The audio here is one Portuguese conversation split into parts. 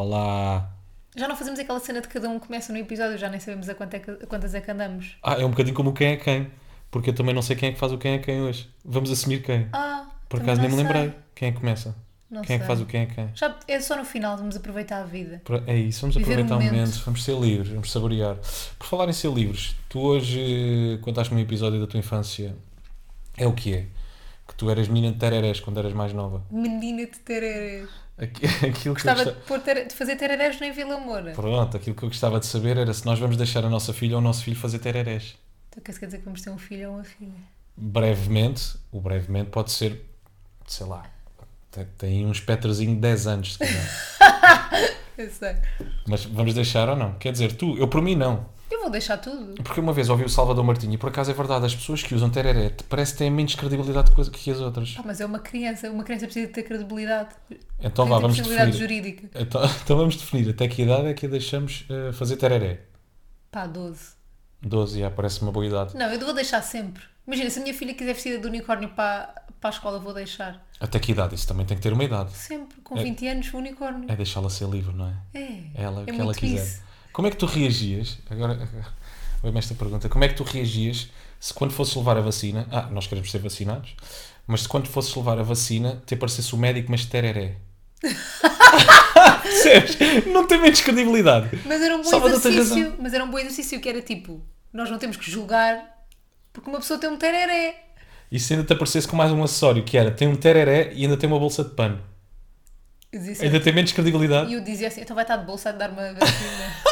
Olá. Já não fazemos aquela cena de cada um começa no episódio, já nem sabemos a, quanto é que- a quantas é que andamos. Ah, é um bocadinho como o quem é quem. Porque eu também não sei quem é que faz o quem é quem hoje. Vamos assumir quem. Ah, Por acaso nem me sei. lembrei. Quem é que começa? Não quem é que sei. faz o quem é quem? Já, é só no final, vamos aproveitar a vida. É isso, vamos Viver aproveitar o momento. momento. vamos ser livres, vamos saborear. Por falar em ser livres, tu hoje contaste-me um episódio da tua infância. É o que é? Que tu eras menina de tererés quando eras mais nova. Menina de tererés. Aqui- Aquilo que eu Gostava gosta- de, ter- de fazer tererés no Vila Moura. Pronto, aquilo que eu gostava de saber era se nós vamos deixar a nossa filha ou o nosso filho fazer tererés. Então quer quer dizer que vamos ter um filho ou uma filha? brevemente, o brevemente pode ser, sei lá, tem, tem um espectrozinho de 10 anos, se calhar. Eu sei. Mas vamos deixar ou não? Quer dizer, tu, eu por mim não. Eu vou deixar tudo. Porque uma vez ouvi o Salvador Martinho e por acaso é verdade, as pessoas que usam tereré parece que têm menos credibilidade que- as outras. Ah, mas é uma criança, uma criança precisa ter credibilidade. Então vá, vamos definir. jurídica. Então, então vamos definir até que idade é que deixamos eh, fazer tereré. Pá, 12. 12, já parece uma boa idade. Não, eu vou deixar sempre. Imagina, se a minha filha quiser vestida de unicórnio para, para a escola, vou deixar. Até que idade? Isso também tem que ter uma idade. Sempre, com É. 20 anos, unicórnio. É deixá-la ser livre, não é? É, ela é que ela quiser. isso. Como é que tu reagias? Agora, vem-me esta pergunta. Como é que tu reagias se quando fosses levar a vacina. Ah, nós queremos ser vacinados. Mas se quando fosses levar a vacina, te aparecesse o médico, mas tereré. Percebes? Não tem menos credibilidade. Mas era um bom tens exercício. Mas era um bom exercício que era tipo, nós não temos que julgar porque uma pessoa tem um tereré. E se ainda te aparecesse com mais um acessório, que era tem um tereré e ainda tem uma bolsa de pano. Assim, Ainda tem menos credibilidade. E eu dizia assim, então vai estar de bolsa a dar uma vacina.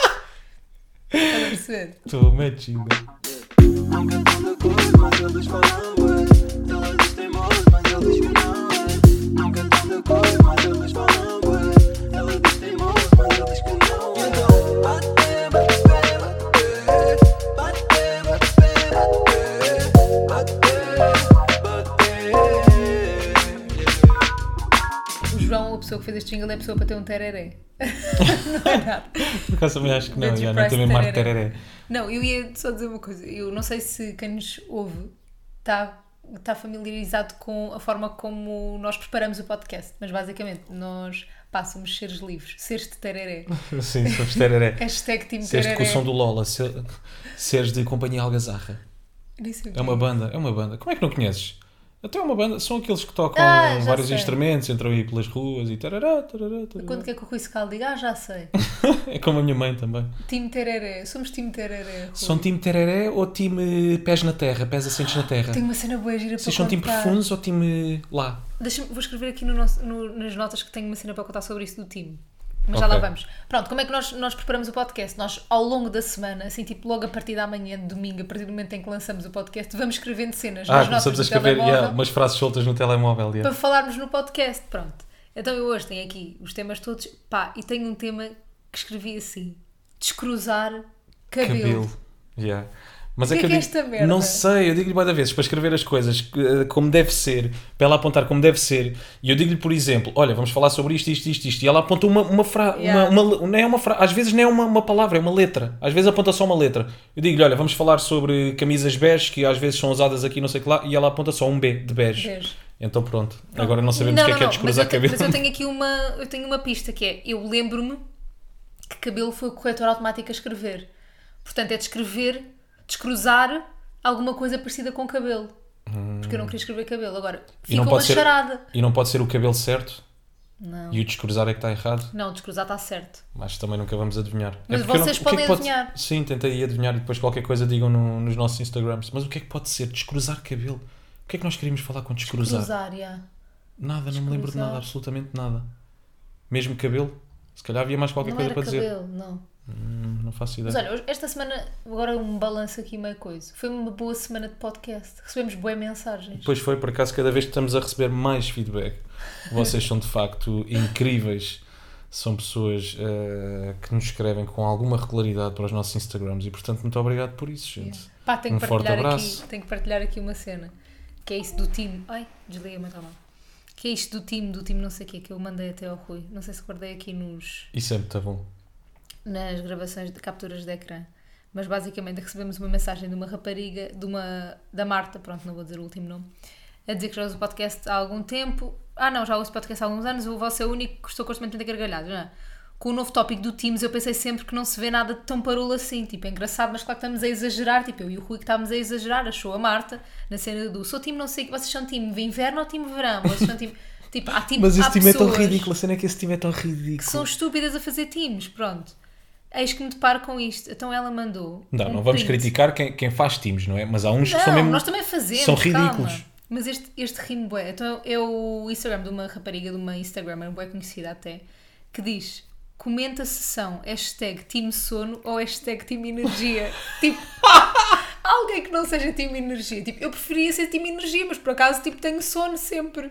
Estás a perceber? Estou metido. Nunca estão de acordo, mas eles falam bué. Ela diz teimoso, mas ele pessoa que fez este jingle, é a pessoa para ter um tereré. não é nada. Por acaso também acho que não. Já, não Price tem mesmo mar de tereré. Não, eu ia só dizer uma coisa. Eu não sei se quem nos ouve está, está familiarizado com a forma como nós preparamos o podcast, mas basicamente nós pá, somos seres livres, seres de tereré. Sim, somos tereré. Hashtag Team Seres de Tereré. com o som do Lola, ser- seres de companhia Algazarra. É uma quê. banda, é uma banda. Como é que não conheces? Até é uma banda, são aqueles que tocam Ah, vários sei. instrumentos, entram aí pelas ruas e tarará, tarará, tarará. Quando quer que o Rui Secal diga? Ah, já sei. É como a minha mãe também. Time Tereré. Somos time Tereré. Rui. São time tereré ou time pés na terra, pés assentes na terra? Tenho uma cena boa gira para Vocês são time profundos ou time lá? Deixa-me- vou escrever aqui no nosso- no- nas notas que tenho uma cena para contar sobre isso do time. Mas já Ok. lá vamos. Pronto, como é que nós, nós preparamos o podcast? Nós, ao longo da semana, assim, tipo, logo a partir da manhã, de domingo, a partir do momento em que lançamos o podcast, vamos escrevendo cenas Ah, nas notas a escrever yeah, umas frases soltas no telemóvel. yeah. para falarmos no podcast. Pronto. Então eu hoje tenho aqui os temas todos. Pá, e tenho um tema que escrevi assim: descruzar cabelo. Cabelo. Yeah. Mas que é que é digo- esta merda? Não sei, eu digo-lhe várias vezes para escrever as coisas eh, como deve ser, para ela apontar como deve ser. E eu digo-lhe, por exemplo, olha, vamos falar sobre isto, isto, isto, isto. E ela aponta uma, uma frase, Yeah. uma, uma, não é uma fra- às vezes não é uma, uma palavra, é uma letra. Às vezes aponta só uma letra. Eu digo-lhe, olha, vamos falar sobre camisas bege, que às vezes são usadas aqui, não sei o que lá, e ela aponta só um B de bege. Bege. Então pronto, agora não sabemos o que é que é descruzar cabelo. Mas eu tenho aqui uma, eu tenho uma pista que é: eu lembro-me que cabelo foi o corretor automático a escrever. Portanto, é descrever, descruzar alguma coisa parecida com cabelo. Porque eu não queria escrever cabelo. Agora, Hum. E fica não uma ser- charada. E não pode ser o cabelo certo Não. e o descruzar é que está errado. Não, descruzar está certo. Mas também nunca vamos adivinhar. Mas eu vocês o que é podem pode- adivinhar. Sim, tentei adivinhar e depois qualquer coisa digam no- nos nossos Instagrams. Mas o que é que pode ser? Descruzar cabelo? O que é que nós queríamos falar com descruzar? Cruzar, yeah. Nada, não me lembro de Descruzar. nada, absolutamente nada. Mesmo cabelo? Se calhar havia mais qualquer Não coisa para dizer. cabelo, não. Hum, não faço ideia. Mas olha, esta semana, agora um balanço aqui meio coisa. Foi uma boa semana de podcast. Recebemos boas mensagens. Pois foi, por acaso, cada vez que estamos a receber mais feedback, vocês são de facto incríveis. São pessoas eh, que nos escrevem com alguma regularidade para os nossos Instagrams e, portanto, muito obrigado por isso, gente. Yeah. Pá, tenho Um que, forte abraço. aqui, tenho que partilhar aqui uma cena. Que é isso do time. Ai, desliguei, mas está mal. Que é isto do time, do time não sei o quê, que eu mandei até ao Rui. Não sei se guardei aqui nos, Isso é muito bom. Nas gravações de capturas de ecrã. Mas basicamente recebemos uma mensagem de uma rapariga, de uma, da Marta, pronto, não vou dizer o último nome, a dizer que já uso o podcast há algum tempo. Ah, não, já uso o podcast há alguns anos, o vosso é o único que estou constantemente a gargalhar, não é? com o novo tópico do Teams, eu pensei sempre que não se vê nada tão parolo assim. Tipo, é engraçado, mas claro que estamos a exagerar. Tipo, eu e o Rui que estávamos a exagerar. Achou a Marta na cena do sou time não sei o que. Vocês são time de inverno ou time de verão? Vocês são time. Tipo, há time Mas esse time é tão ridículo, a cena é que esse time é tão ridículo. Que são estúpidas a fazer times. Pronto. Eis que me deparo com isto. Então ela mandou. Não, um não vamos print. criticar quem, quem faz times, não é? Mas há uns que Não, são mesmo. nós também fazemos. São calma. ridículos. Mas este, este rimo bué. Então é o Instagram de uma rapariga, de uma Instagrammer bué conhecida até, que diz: comenta a sessão, hashtag time sono ou hashtag time energia. tipo, alguém que não seja time energia. Tipo, eu preferia ser time energia, mas por acaso tipo, tenho sono sempre.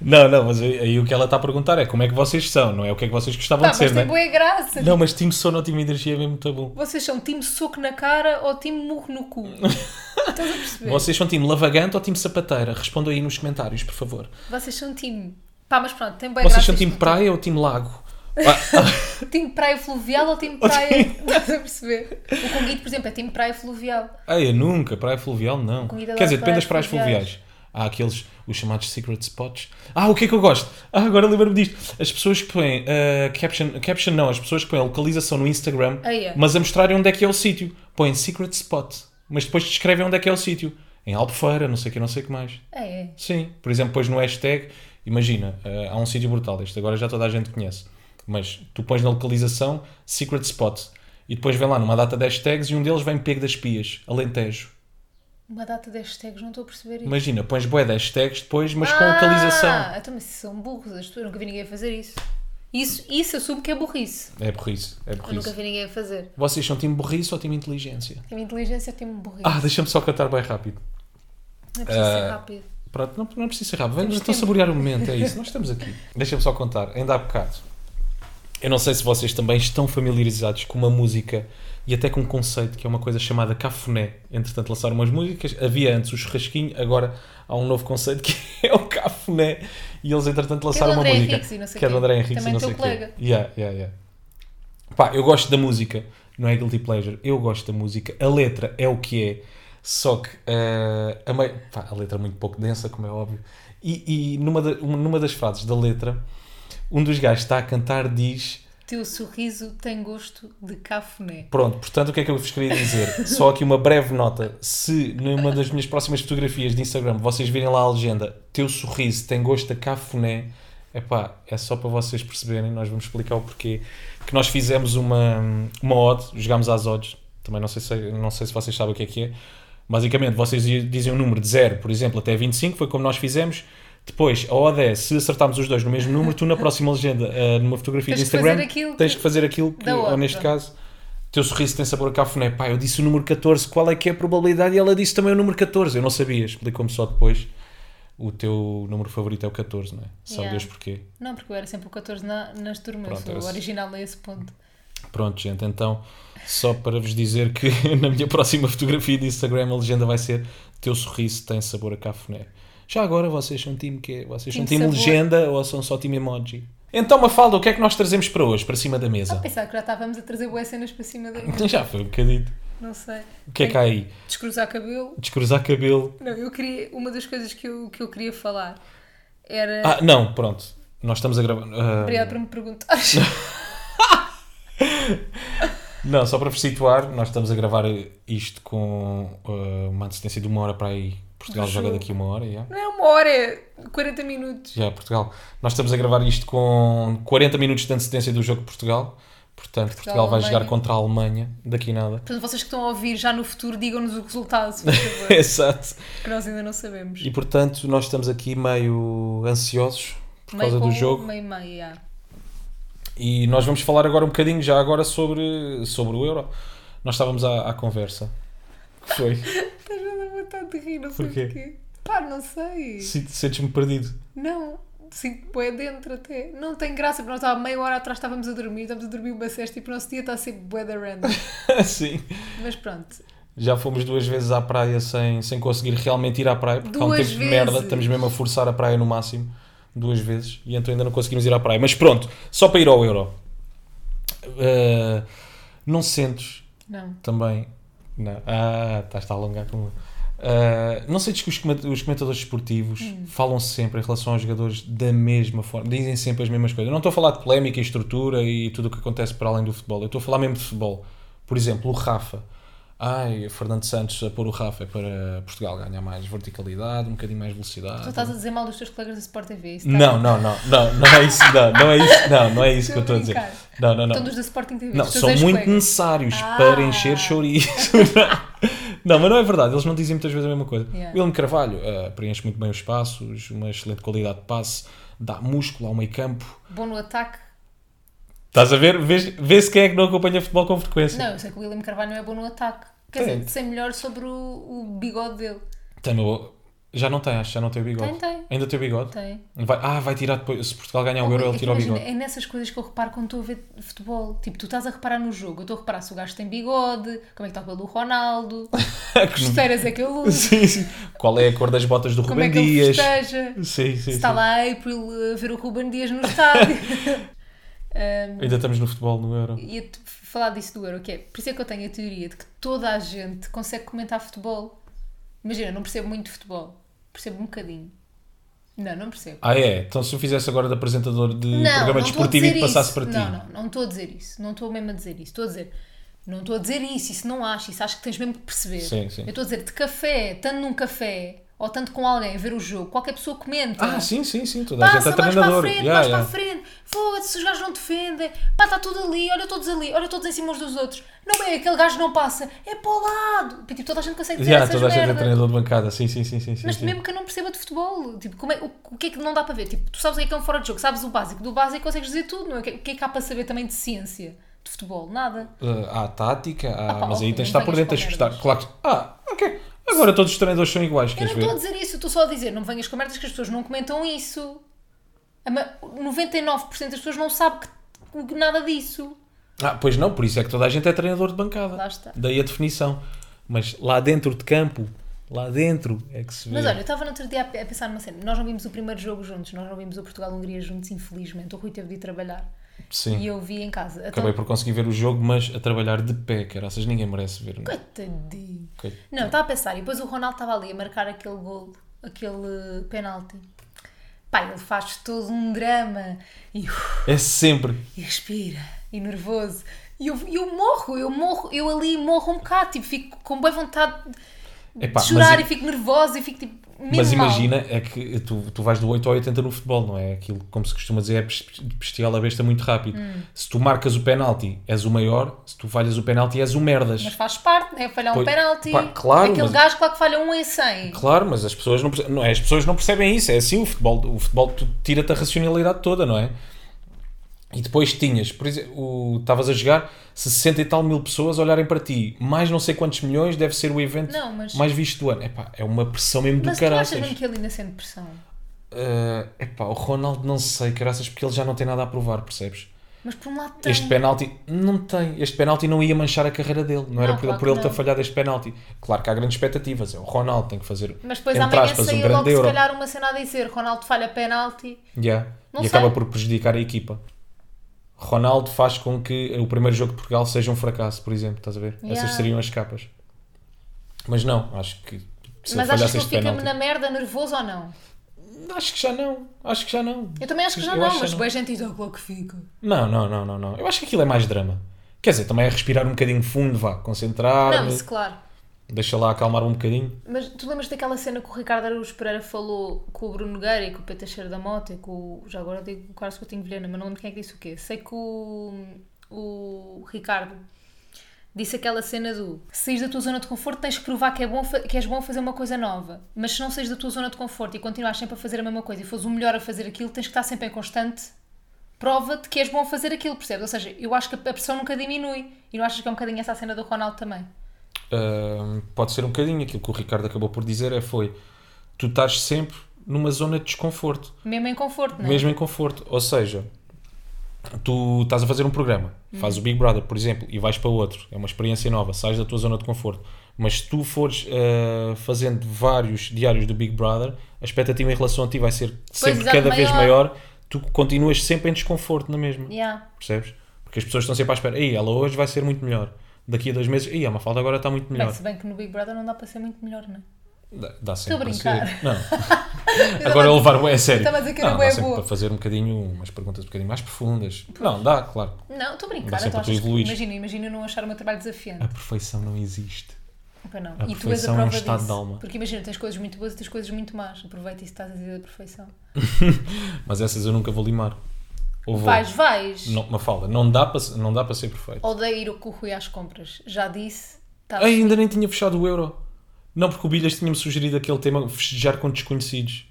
Não, não, mas aí, o que ela está a perguntar é como é que vocês são, não é o que é que vocês gostavam Pá, de ser, não é? boa graça. Não, mas time sono ou time energia é mesmo muito bom. Vocês são time soco na cara ou time murro no cu? Estás a perceber? Vocês são time lavagante ou time sapateira? Respondam aí nos comentários, por favor. Vocês são time. Pá, mas pronto, tem boa Vocês graça. são isto time praia ou time lago? Ah, Time praia fluvial ou time praia. Estás a perceber? O Conguito, por exemplo, é time praia fluvial. ah, eu nunca, praia fluvial não. Comida Quer dizer, depende das praias fluviais. Há aqueles, os chamados secret spots. Ah, o que é que eu gosto? Ah, agora lembro-me disto. As pessoas que põem ah, caption, caption não, as pessoas que põem a localização no Instagram, Ah, é. mas a mostrarem onde é que é o sítio. Põem secret spot, mas depois descrevem onde é que é o sítio. Em Albufeira, não sei o que, não sei o que mais. É, é. Sim, por exemplo, pões no hashtag, imagina, eh, há um sítio brutal, este agora já toda a gente conhece, mas tu pões na localização Secret Spot e depois vem lá numa data de hashtags e um deles vem Pego das Pias, Alentejo. Uma data de hashtags, não estou a perceber isso. Imagina, pões bué de hashtags depois, mas com localização. Ah, então, mas são burros as pessoas. Eu nunca vi ninguém a fazer isso. Isso, isso soube que é burrice. É burrice, é Eu nunca burrice. vi ninguém a fazer. Vocês são time burrice ou time inteligência? Time inteligência, time burrice. Ah, deixa-me só cantar bem rápido. não é preciso ser ah, rápido. Pronto, não, não é preciso ser rápido. Vamos então saborear o momento, é isso. Nós estamos aqui. Deixa-me só contar, ainda há bocado. Eu não sei se vocês também estão familiarizados com uma música e até com um conceito que é uma coisa chamada cafuné. Entretanto, lançaram umas músicas. Havia antes o churrasquinho, agora há um novo conceito que é o cafuné. E eles, entretanto, lançaram uma música. Que é do. André Henriques Também e não teu sei o quê. colega. Yeah, yeah, yeah. Pá, eu gosto da música, não é guilty pleasure. Eu gosto da música. A letra é o que é. Só que eh, a, pá, a letra é muito pouco densa, como é óbvio. E, e numa, da- numa das frases da letra, um dos gajos está a cantar diz. Teu sorriso tem gosto de cafuné. Pronto, portanto, o que é que eu vos queria dizer? Só aqui uma breve nota. Se numa das minhas próximas fotografias de Instagram vocês virem lá a legenda Teu sorriso tem gosto a cafuné, epá, é só para vocês perceberem, nós vamos explicar o porquê. Que nós fizemos uma, uma odd, jogámos às odds, também não sei, se, não sei se vocês sabem o que é que é. Basicamente, vocês dizem um número de 0, por exemplo, até 25, foi como nós fizemos. Depois, a odd é, se acertarmos os dois no mesmo número, tu na próxima legenda, eh, numa fotografia Tens de que Instagram, aquilo tens que- que fazer aquilo que, ou neste caso, teu sorriso tem sabor a cafuné. Pá, eu disse o número 14, qual é que é a probabilidade? E ela disse também o número 14. Eu não sabia, explicou-me só depois. O teu número favorito é o 14, não é? Sabe Yeah. Deus porquê. Não, porque eu era sempre o 14 na, nas turmas. Pronto, o original a esse ponto. Pronto, gente, então, só para vos dizer que na minha próxima fotografia de Instagram a legenda vai ser Teu sorriso tem sabor a cafuné. Já agora vocês são time quê? Vocês são Time time legenda ou são só time emoji? Então, Mafalda, o que é que nós trazemos para hoje, para cima da Ah, mesa? pensava que já estávamos a trazer boas cenas para cima da. Já foi um bocadito. Não sei. O que é que há aí? Descruzar cabelo. Descruzar cabelo. Não, eu queria. Uma das coisas que eu, que eu queria falar era. Ah, não, pronto. Nós estamos a gravar. ah, Obrigada por me perguntares. Não, só para vos situar, nós estamos a gravar isto com ah, uma antecedência de uma hora para aí. Portugal joga jogo. daqui uma hora, já. Não é uma hora, é 40 minutos. Já, Portugal. Nós estamos a gravar isto com 40 minutos de antecedência do jogo de Portugal. Portanto, Portugal, vai Alemanha. jogar contra a Alemanha daqui nada. Portanto, vocês que estão a ouvir já no futuro, digam-nos o resultado, faz favor, Exato. que nós ainda não sabemos. E portanto, nós estamos aqui meio ansiosos por Meio causa do jogo. Meio meio, já. E nós vamos falar agora um bocadinho, já agora, sobre, sobre o Euro. Nós estávamos à, à conversa. Que foi? Vontade de rir, não sei Porquê? porquê. Pá, não sei. Se- Sentes-me perdido. Não, sinto bué dentro até. Não tem graça, porque nós estávamos meia hora atrás, estávamos a dormir, estávamos a dormir uma cesta e o nosso dia está ser bué da random. Sim. Mas pronto, Já fomos duas vezes à praia sem, sem conseguir realmente ir à praia, porque há um Duas tempo de merda, vezes. estamos mesmo a forçar a praia no máximo, duas vezes, e então ainda não conseguimos ir à praia. Mas pronto, só para ir ao Euro. Uh, não sentes não. também. Não. Ah, estás a alongar com. Uh, não sei que os, coment- os comentadores esportivos Hum. falam sempre em relação aos jogadores da mesma forma, dizem sempre as mesmas coisas. Eu não estou a falar de polémica e estrutura e tudo o que acontece para além do futebol, eu estou a falar mesmo de futebol. Por exemplo, o Rafa. Ai, o Fernando Santos a pôr o Rafa para Portugal ganhar mais verticalidade, um bocadinho mais velocidade. Tu estás a dizer mal dos teus colegas da Sport TV. isso está Não, não, não, não, não é isso, não, não é isso, não, não é isso que eu estou a dizer. Não, não, não. Dos da Sporting TV. Não, são muito necessários Ah. para encher chouriço. não, mas não é verdade, eles não dizem muitas vezes a mesma coisa. Yeah. William Carvalho eh, preenche muito bem os espaços, uma excelente qualidade de passe, dá músculo ao meio campo. Bom no ataque. Estás a ver? Vês- Vê-se quem é que não acompanha futebol com frequência. Não, eu sei que o William Carvalho não é bom no ataque. Quer Tem. dizer, sei melhor sobre o, o bigode dele. Tem uma- Já não tem, acho já não tem o bigode. Tem, tem. Ainda tem o bigode? Tem. Vai- ah, vai tirar depois. Se Portugal ganhar o Oh, euro, é ele que tira o bigode. É nessas coisas que eu reparo quando estou a ver futebol. Tipo, tu estás a reparar no jogo. Eu estou a reparar se o gajo tem bigode, como é que está o cabelo do Ronaldo, que chuteiras é que ele usa, sim, sim. Qual é a cor das botas do como é que ele Dias? festeja. Sim, sim, Se sim. está lá a April a ver o Ruben Dias no estádio. Um, Ainda estamos no futebol, no euro. ia-te falar disso do Euro, que é, por isso é que eu tenho a teoria de que toda a gente consegue comentar futebol. Imagina, não percebo muito de futebol, percebo um bocadinho. Não, não percebo. Ah, é? Então se eu fizesse agora de apresentador de não, programa não desportivo e passasse isso. para ti. Não, não, não estou a dizer isso. Não estou mesmo a dizer isso. Estou a dizer, não estou a dizer isso, isso não acho, isso acho que tens mesmo que perceber. Sim, sim. Eu estou a dizer, de café, tanto num café, ou tanto com alguém a ver o jogo, qualquer pessoa comenta. Ah, sim, sim, sim. Toda a gente Passa é mais para a treinador. frente, Yeah, mais yeah. para a frente. Foda-se, os gajos não defendem. Pá, está tudo ali, olha todos ali, olha todos em cima uns dos outros. Não é, aquele gajo não passa, é para o lado. Tipo, toda a gente consegue dizer Yeah, essas toda a gente é treinador de bancada. Sim, sim, sim. sim, Mas sim. mesmo que eu não perceba de futebol, tipo, como é, o, o que é que não dá para ver? Tipo, tu sabes o que é que é um fora de jogo, sabes o básico. Do básico consegues dizer tudo, não é? O que, que é que há para saber também de ciência de futebol? Nada. Ah, há tática, há- Ah, pá, mas aí tens de estar por dentro, tens de estar. Claro que. Ah, ok. Agora todos os treinadores são iguais, Eu queres não estou a ver? dizer isso, estou só a dizer, não me venhas com merdas que as pessoas não comentam isso. A ma- 99% das pessoas não sabe que, que nada disso. Ah, pois não, por isso é que toda a gente é treinador de bancada. Lá está. Daí a definição. Mas lá dentro de campo, lá dentro é que se vê. Mas olha, eu estava no outro dia a a pensar numa cena. Nós não vimos o primeiro jogo juntos, nós não vimos o Portugal-Hungria juntos, infelizmente. O Rui teve de ir trabalhar Sim. e eu vi em casa. Então, Acabei por conseguir ver o jogo, mas a trabalhar de pé, caraças, ninguém merece ver. Coitadinho. Ok. Não, estava a pensar, e depois o Ronaldo estava ali a marcar aquele gol, aquele penalti. Pá, ele faz todo um drama e, É sempre. e respira, e nervoso. E eu, eu morro, eu morro, eu ali morro um bocado, tipo, fico com boa vontade de Epá, chorar mas- e fico nervosa e fico tipo. Mas mal. imagina, é que tu, tu vais do 8 ao 80 no futebol, não é? Aquilo, como se costuma dizer, é bes- bestial a besta muito rápido. Hum. Se tu marcas o penalti, és o maior. Se tu falhas o penalti, és o merdas. Mas faz parte, né? Falhar um Pois, penalti. pá, claro, Aquele mas- gajo, claro que falha um em 100. Claro, mas as pessoas não, não é, as pessoas não percebem isso. É assim o futebol. O futebol tira-te a racionalidade toda, não é? E depois tinhas, por exemplo, estavas a jogar 60 e tal mil pessoas a olharem para ti, mais não sei quantos milhões, deve ser o evento Não, mas- mais visto do ano. Epá, é uma pressão mesmo do Mas tu achas mesmo que ele ainda sente pressão? Uh, epá, o Ronaldo não sei, caraças, porque ele já não tem nada a provar, percebes? Mas por um lado tem. Este penalti não tem, este penalti não ia manchar a carreira dele, não, era Não, por, claro por ele ter não. falhado este penalti. Claro que há grandes expectativas, é o Ronaldo, tem que fazer, Mas depois entre amanhã aspas, um saiu grande logo se euro. calhar uma cena a dizer Ronaldo falha penalti. Yeah. Não E acaba sei. por prejudicar a equipa. Ronaldo faz com que o primeiro jogo de Portugal seja um fracasso, por exemplo, estás a ver? Yeah. Essas seriam as capas. Mas não, acho que se Mas achas falhasse que ele este fica penalti. na merda nervoso ou não? Acho que já não, acho que já não. Eu também acho que já Eu não, acho mas boa gente diz, oh, claro que fica. Não, não, não, não, não. Eu acho que aquilo é mais drama. Quer dizer, também é respirar um bocadinho fundo, vá, concentrar, Não, isso claro. Deixa lá acalmar um bocadinho. Mas tu lembras daquela cena que o Ricardo Araújo Pereira falou com o Bruno Nogueira e com o Pedro Teixeira da Mota e com o, já agora digo o Carlos Coutinho Vilhena, mas não lembro quem é que disse o quê. Sei que o, o Ricardo disse aquela cena do saís da tua zona de conforto tens que provar que, é bom, que és bom a fazer uma coisa nova. Mas se não saís da tua zona de conforto e continuas sempre a fazer a mesma coisa e fores o melhor a fazer aquilo, tens que estar sempre em constante prova de que és bom a fazer aquilo, percebes? Ou seja, eu acho que a pressão nunca diminui. E não achas que é um bocadinho essa a cena do Ronaldo também? Pode ser um bocadinho. Aquilo que o Ricardo acabou por dizer é foi tu estás sempre numa zona de desconforto, Mesmo em conforto, não é? mesmo em conforto. Ou seja, tu estás a fazer um programa, fazes o Big Brother, por exemplo, e vais para outro, é uma experiência nova, sais da tua zona de conforto. Mas se tu fores ah, fazendo vários diários do Big Brother, a expectativa em relação a ti vai ser sempre cada vez maior. maior. Tu continuas sempre em desconforto na mesma. Yeah. Percebes? Porque as pessoas estão sempre à espera. Ei, ela hoje vai ser muito melhor. Daqui a dois meses, ei, a Mafalda agora está muito melhor. Bem, se bem que no Big Brother não dá para ser muito melhor, não é? Dá, dá Estou sempre a para brincar. Não. Agora eu levar é sério. estava a dizer que era não, dá sempre para fazer um bocadinho, umas perguntas um bocadinho mais profundas. Não, dá, claro. Não, estou a brincar. Então, achas que- imagina, imagina eu não achar o meu trabalho desafiante. A perfeição não existe. Opa, não. a E tu és a perfeição é um prova estado disso. de alma. Porque imagina, tens coisas muito boas e tens coisas muito más. Aproveita isso que estás a dizer da perfeição. Mas essas eu nunca vou limar. Ou vou. Vais, vais. Não, uma fala. Não dá para, não dá para ser perfeito. Odeio ir o Rui às compras. Já disse. Tá Ai, ainda nem tinha fechado o euro. Não, porque o Bilhas tinha-me sugerido aquele tema festejar com desconhecidos.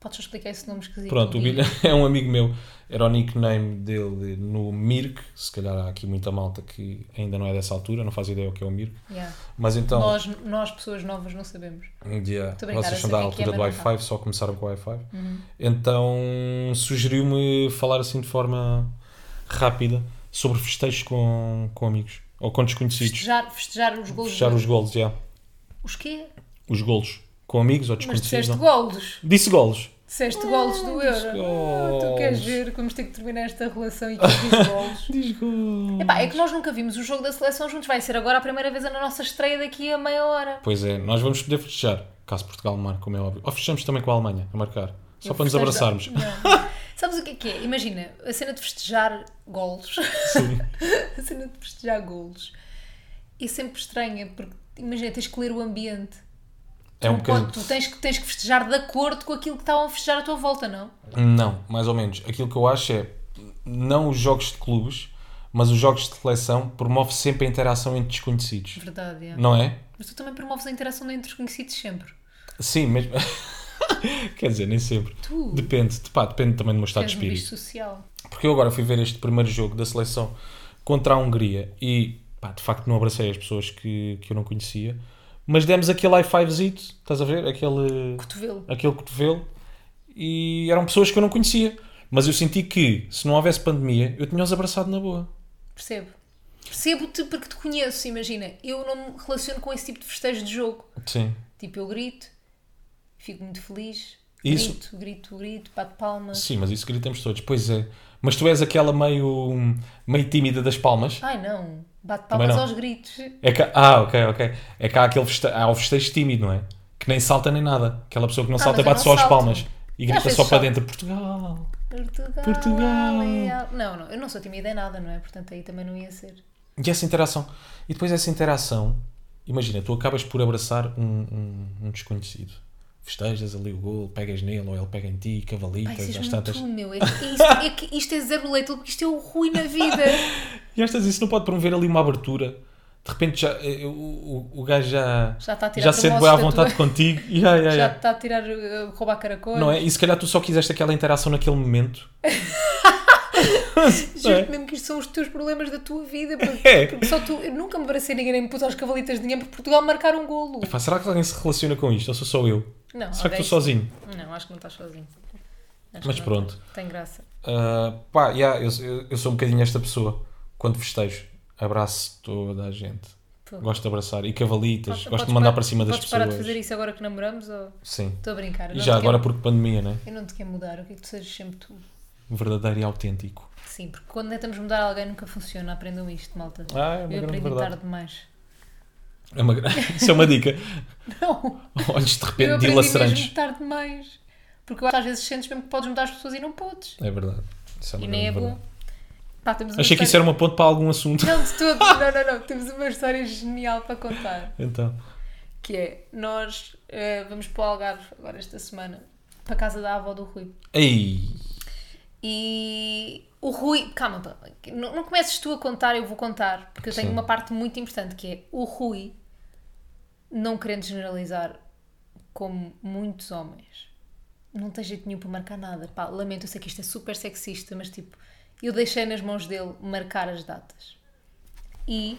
Podes explicar esse nome esquisito? Pronto, o Bilha. Bilhas é um amigo meu. Era o nickname dele no Mirk. Se calhar há aqui muita malta que ainda não é dessa altura, não faz ideia o que é o Mirk. Yeah. Mas então, Nós, nós, pessoas novas, não sabemos. brincar, vocês são da quem é altura do mas Wi-Fi, só começaram com o Wi-Fi. Então sugeriu-me falar assim de forma rápida sobre festejos com, com amigos ou com desconhecidos. Festejar, festejar os golos. De- os golos, já. Os quê? Os golos. Com amigos ou Mas desconhecidos. disseste não. golos. Disse golos. Disseste golos do Euro. Ah, tu golos. queres ver que vamos ter que terminar esta relação e que disse golos? Diz golos. Epá, é que nós nunca vimos o jogo da seleção juntos. Vai ser agora a primeira vez na nossa estreia daqui a meia hora. Pois é, nós vamos poder festejar, caso Portugal marque, como é óbvio. Ou festejamos também com a Alemanha, a marcar. Só Eu para nos abraçarmos. Não. Sabes o que é que é? Imagina, a cena de festejar golos. Sim. a cena de festejar golos. É sempre estranha, porque imagina, tens que ler o ambiente. É um Não pode- bocadinho. tu tens que, tens que festejar de acordo com aquilo que estavam a festejar à tua volta, não? Não, mais ou menos. Aquilo que eu acho é, não os jogos de clubes, mas os jogos de seleção promove sempre a interação entre desconhecidos. Verdade, é. Não é? Mas tu também promoves a interação entre os conhecidos sempre. Sim, mesmo. Quer dizer, nem sempre. Tu Depende, pá, depende também do meu estado de espírito. social. Porque eu agora fui ver este primeiro jogo da seleção contra a Hungria e, pá, de facto não abracei as pessoas que, que eu não conhecia, mas demos aquele high fivezito, estás a ver? Aquele, Cotovelo. aquele cotovelo e eram pessoas que eu não conhecia. Mas eu senti que, se não houvesse pandemia, eu tinha-os abraçado na boa. Percebo. Percebo-te porque te conheço, imagina. Eu não me relaciono com esse tipo de festejo de jogo. Sim. Tipo, eu grito, fico muito feliz. Isso- Grito, grito, grito, bato palmas. Sim, mas isso gritamos todos. Pois é. Mas tu és aquela meio, meio tímida das palmas. Ai não, Também palmas não. aos gritos. É que, ah, ok, ok. É que há aquele feste... há o festejo tímido, não é? Que nem salta nem nada. Aquela pessoa que não salta Ah, eu bate não só as palmas e grita só para salto. dentro. Portugal. Portugal. Portugal. é- Não, não, eu não sou tímida em nada, não é? Portanto, aí também não ia ser. E essa interação. E depois essa interação, imagina, tu acabas por abraçar um, um, um desconhecido. Festejas ali o gol, pegas nele ou ele pega em ti, cavalitas, às muito tantas. tu, meu. É que isto, é que isto é zero leito, porque isto é o ruim na vida. E estas isso não pode promover ali uma abertura. De repente já, eh, o, o, o gajo já, Já está a tirar já se sente bem à vontade tua- contigo. Yeah, yeah, Já yeah. está a tirar, uh, roubar caracóis. Não é? E se calhar tu só quiseste aquela interação naquele momento. Não é? Juro mesmo que isto são os teus problemas da tua vida. Porque, É. porque só tu. Eu nunca me abracei ninguém nem me pus aos cavalitas de dinheiro porque Portugal marcar um golo. Pá, será que alguém se relaciona com isto? Ou sou só eu? Não, Será que estou sozinho? Não, acho que não estás sozinho. Acho Mas que não pronto. Tem graça. Ah, pá, yeah, eu, eu, eu sou um bocadinho esta pessoa. Quando festejo, abraço toda a gente. Gosto de abraçar. E cavalitas. Podes- gosto podes de mandar parar- para cima das podes pessoas. parar de fazer isso agora que namoramos ou. Sim. Estou a brincar. E não já agora quero- porque pandemia, né? Eu não te quero mudar, eu quero que tu sejas sempre tu. Verdadeiro e autêntico. Sim, porque quando tentamos mudar alguém nunca funciona. Aprendam isto, malta. Ah, é uma eu aprendi verdade. tarde demais. É uma... Isso é uma dica. Não! Olhos de Eu repente aprendi dilacerantes. mesmo tarde demais. Porque eu acho que às vezes sentes mesmo que podes mudar as pessoas e não podes. É verdade. Isso é uma E nem é bom. Pá, Achei que isso história- era uma ponte para algum assunto. Não, de todo. Não, não, não. Temos uma história genial para contar. Então. Que é, nós eh, vamos para o Algarve agora esta semana. Para a casa da avó do Rui. Ei! E o Rui... Calma, não, não comeces tu a contar, eu vou contar. Porque eu tenho Sim. uma parte muito importante que é o Rui, não querendo generalizar, como muitos homens, não tem jeito nenhum para marcar nada. Pá, lamento, eu sei que isto é super sexista, mas tipo, eu deixei nas mãos dele marcar as datas. E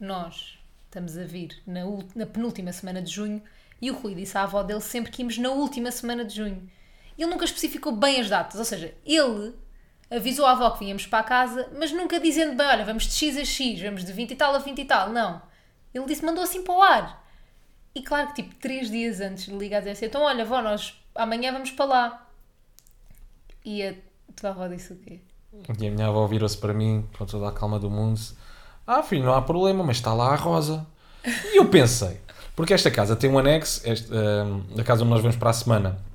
nós estamos a vir na, na penúltima semana de junho e o Rui disse à avó dele sempre que íamos na última semana de junho. Ele nunca especificou bem as datas, ou seja, ele avisou à avó que vinhamos para a casa, mas nunca dizendo bem, olha, vamos de X a X, vamos de 20 e tal a 20 e tal, não. Ele disse, mandou assim para o ar. E claro que tipo, três dias antes de ligar a dizer assim, então olha, vó, nós amanhã vamos para lá. E a tua avó disse o quê? E a minha avó virou-se para mim, com toda a calma do mundo. Ah, filho, não há problema, mas está lá a Rosa. E eu pensei, Porque esta casa tem um anexo, esta, ah, a casa onde nós vamos para a semana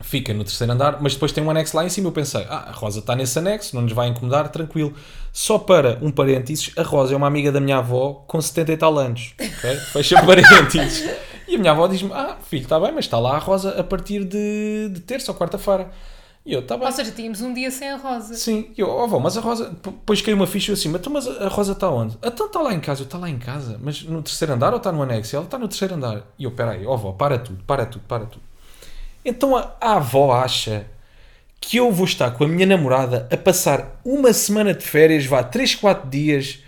fica no terceiro andar, mas depois tem um anexo lá em cima. Eu pensei, ah, a Rosa está nesse anexo, não nos vai incomodar, tranquilo. Só para um parênteses, a Rosa é uma amiga da minha avó com 70 e tal anos. ok? Fecha parênteses. E a minha avó diz-me, ah, filho, está bem, mas está lá a Rosa a partir de, de terça ou quarta-feira. E eu, está bem. Ou seja, tínhamos um dia sem a Rosa. Sim, e eu, ó avó, mas a Rosa. Depois caiu uma ficha assim, mas, então, mas a Rosa está onde? Então está lá em casa, eu está lá em casa, mas no terceiro andar ou está no anexo? Ela está no terceiro andar. E eu, peraí, ó avó, para tudo, para tudo, para tudo. Então a, a avó acha que eu vou estar com a minha namorada a passar uma semana de férias, vá 3, 4 dias,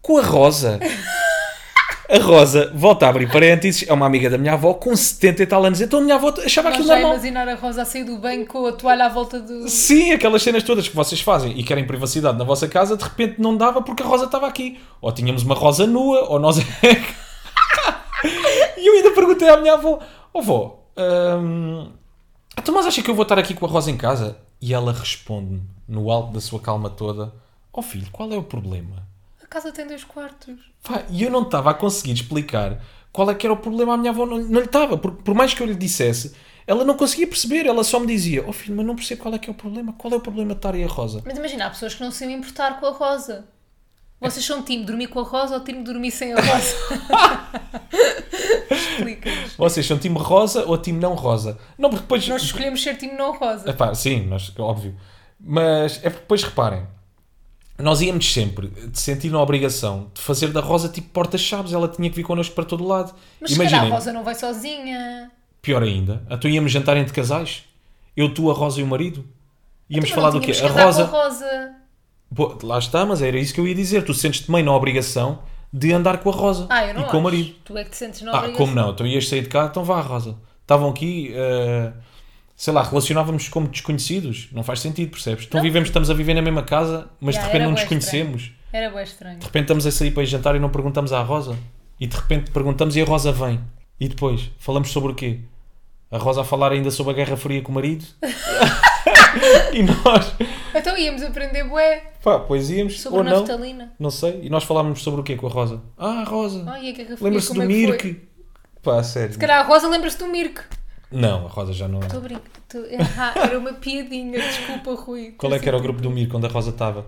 com a Rosa. A Rosa, volta a abrir parênteses, é uma amiga da minha avó com 70 e tal anos. Então a minha avó achava Nós aquilo já normal. imaginar a Rosa a sair do banho com a toalha à volta do. Sim, aquelas cenas todas que vocês fazem e querem privacidade na vossa casa, de repente não dava porque a Rosa estava aqui. Ou tínhamos uma Rosa nua, ou nós. e eu ainda perguntei à minha avó: Ó avó, hum, então mas acha que eu vou estar aqui com a Rosa em casa? E ela responde-me, no alto da sua calma toda: Ó filho, qual é o problema? A casa tem dois quartos. Pá, E eu não estava a conseguir explicar qual é que era o problema à minha avó. Não, não lhe estava, por, por mais que eu lhe dissesse, ela não conseguia perceber. Ela só me dizia: Ó filho, mas não percebo qual é que é o problema. Qual é o problema de estar aí a Rosa? Mas imagina, há pessoas que não se iam importar com a Rosa. Vocês são time dormir com a Rosa ou time dormir sem a Rosa? Explica-nos. Vocês são time rosa ou time não rosa? Não, porque depois. Nós escolhemos ser time não rosa. Epá, sim, nós, óbvio. Mas é porque depois reparem, nós íamos sempre de sentir na obrigação de fazer da Rosa tipo porta-chaves. Ela tinha que vir connosco para todo lado. Mas se calhar a Imaginem, Rosa não vai sozinha. pior ainda, então íamos jantar entre casais. Eu, tu, a Rosa e o marido. Íamos Então, falar do quê? A Rosa. Pô, lá está, mas era isso que eu ia dizer. Tu sentes-te meio na obrigação de andar com a Rosa Ah, eu não e com o marido. Tu é que te sentes na Ah, obrigação. como não? Então ias sair de casa, então vá, Rosa. Estavam aqui, eh, sei lá, relacionávamos como desconhecidos. Não faz sentido, percebes? Então Não. vivemos, estamos a viver na mesma casa, mas Já, de repente não nos conhecemos. Era bem estranho. De repente estamos a sair para ir jantar e não perguntamos à Rosa. E de repente perguntamos e a Rosa vem. E depois, falamos sobre o quê? A Rosa a falar ainda sobre a Guerra Fria com o marido. e nós, íamos aprender bué pá, pois íamos, sobre ou não, não sei. E nós falávamos sobre o quê com a Rosa? Ah, a Rosa. Guerra Fria, Lembra-se do é? Mirk? Pá, sério. Se calhar a Rosa lembra-se do Mirk. Não, a Rosa já não é. Estou a brincar. Tô- Ah, era uma piadinha, desculpa, Rui. Qual é que era o grupo do Mirko onde a Rosa estava?